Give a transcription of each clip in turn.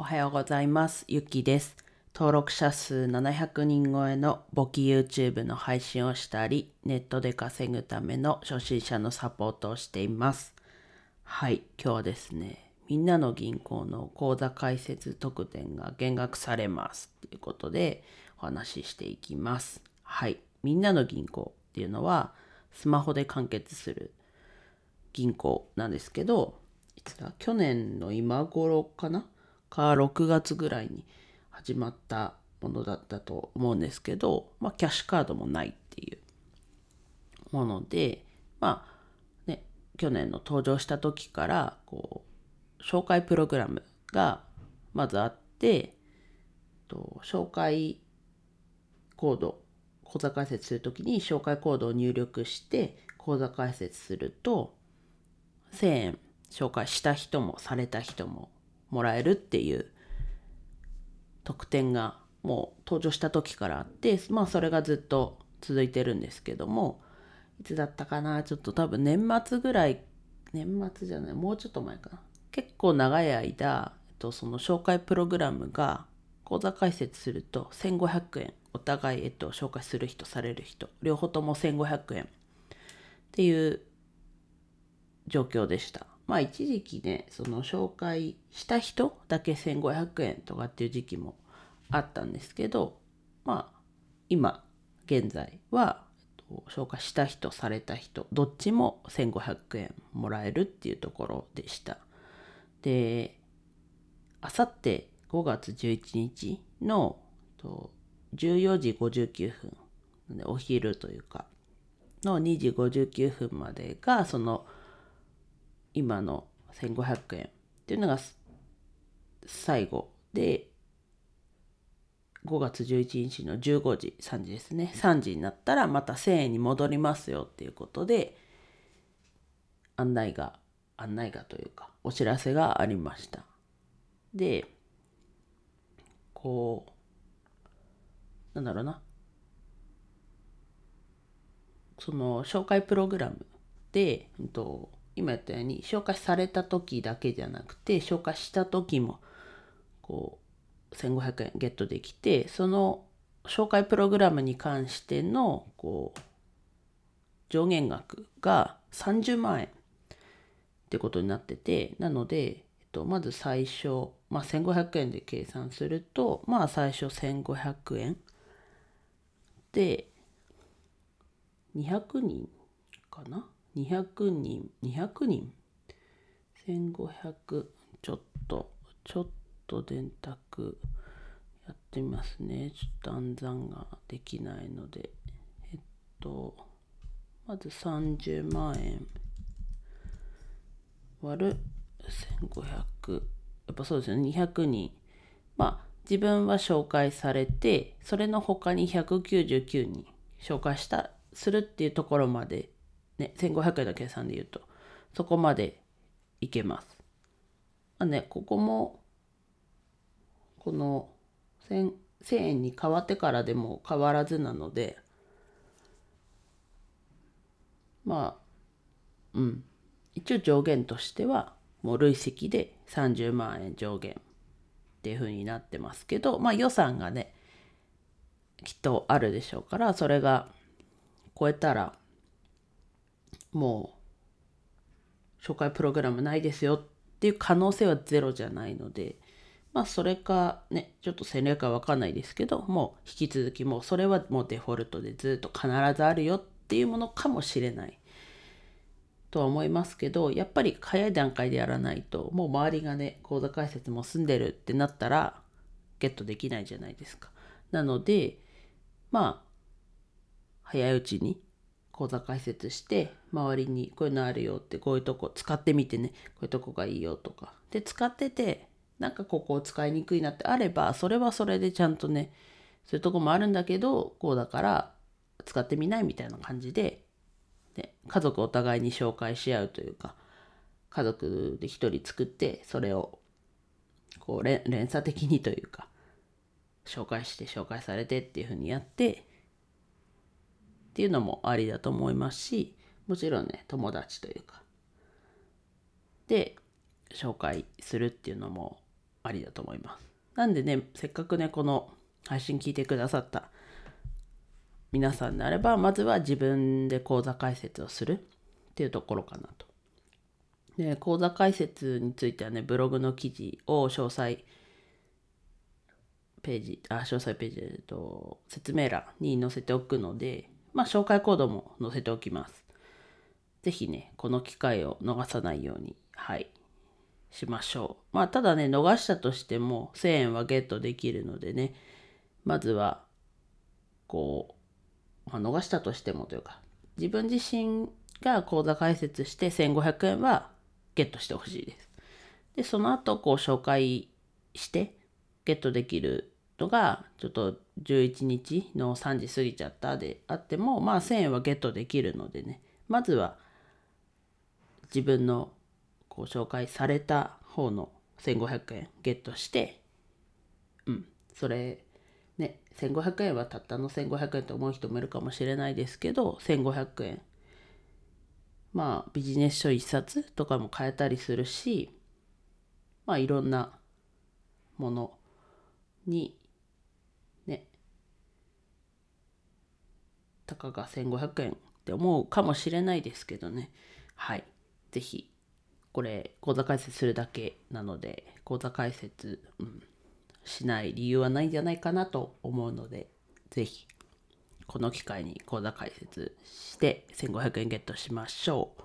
おはようございます。ゆきです。登録者数700人超えの簿記 YouTube の配信をしたり、ネットで稼ぐための初心者のサポートをしています。はい、今日はですね、みんなの銀行の口座開設特典が減額されますということでお話ししていきます。はい、みんなの銀行っていうのはスマホで完結する銀行なんですけど、いつだ？去年の今頃かな？か6月ぐらいに始まったものだったと思うんですけど、まあ、キャッシュカードもないっていうもので、まあね、去年の登場した時からこう紹介プログラムがまずあってと紹介コード口座開設するときに紹介コードを入力して口座開設すると1000円紹介した人もされた人ももらえるっていう特典がもう登場した時からあってまあそれがずっと続いてるんですけどもいつだったかなちょっと多分年末ぐらい年末じゃないもうちょっと前かな結構長い間、えっと、その紹介プログラムが口座開設すると1500円お互い、えっと、紹介する人される人両方とも1500円っていう状況でした。まあ一時期ね、その紹介した人だけ1500円とかっていう時期もあったんですけど、まあ今現在は、紹介した人、された人、どっちも1500円もらえるっていうところでした。で、あさって5月11日の14時59分、お昼というか、の2時59分までがその今の1500円っていうのが最後で5月11日の15時3時ですね。3時になったらまた1000円に戻りますよっていうことで案内が案内がというかお知らせがありました。でこうなんだろうな。その紹介プログラムで、うんと、今言ったように紹介された時だけじゃなくて紹介した時もこう1500円ゲットできてその紹介プログラムに関してのこう上限額が30万円ってことになっててなので、えっと、まず最初、まあ、1500円で計算するとまあ最初1500円で200人かな200人200人？1500ちょっとちょっと電卓やってみますね。ちょっと暗算ができないので。えっとまず30万円。割る？1500やっぱそうですよね。200人。まあ自分は紹介されてそれの他に199人紹介したするっていうところまでね、1500円の計算で言うと、そこまでいけます。まあね、ここも、この 1000, 円に変わってからでも変わらずなので、まあ、うん。一応上限としては、もう累積で30万円上限っていう風になってますけど、まあ予算がね、きっとあるでしょうから、それが超えたら、もう紹介プログラムないですよっていう可能性はゼロじゃないのでまあそれかねちょっと戦略は分かんないですけどもう引き続きもうそれはもうデフォルトでずっと必ずあるよっていうものかもしれない。とは思いますけどやっぱり早い段階でやらないともう周りがね口座開設も済んでるってなったらゲットできないじゃないですか。なのでまあ早いうちに口座開設して周りにこういうのあるよってこういうとこ使ってみてねこういうとこがいいよとか。で使っててなんかここを使いにくいなってあればそれはそれでちゃんとねそういうとこもあるんだけどこうだから使ってみないみたいな感じでで家族お互いに紹介し合うというか家族で一人作ってそれをこう連鎖的にというか紹介して紹介されてっていう風にやってっていうのもありだと思いますしもちろんね友達というかで紹介するっていうのもありだと思います。なんでね、せっかくね、この配信聞いてくださった皆さんであれば、まずは自分で講座解説をするっていうところかなと。で、講座解説についてはね、ブログの記事を詳細ページ、あ、詳細ページ、えっと、説明欄に載せておくので、まあ、紹介コードも載せておきます。ぜひね、この機会を逃さないように、はい、しましょう。まあ、ただね、逃したとしても1000円はゲットできるのでね、まずは、こう、まあ、逃したとしてもというか、自分自身が講座解説して1500円はゲットしてほしいです。で、その後、こう、紹介してゲットできるのが、ちょっと11日の3時過ぎちゃったであっても、まあ1000円はゲットできるのでね、まずは自分のこう紹介された方の1500円ゲットして、うん、それ、ね、1500円はたったの1500円と思う人もいるかもしれないですけど、1500円。まあビジネス書一冊とかも買えたりするし、まあいろんなものにたかが1500円って思うかもしれないですけどね。はい。是非これ講座解説するだけなので講座解説、うん、しない理由はないんじゃないかなと思うので是非この機会に講座解説して1500円ゲットしましょう。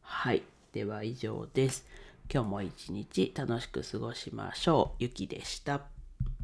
はい。では以上です。今日も一日楽しく過ごしましょう。ゆきでした。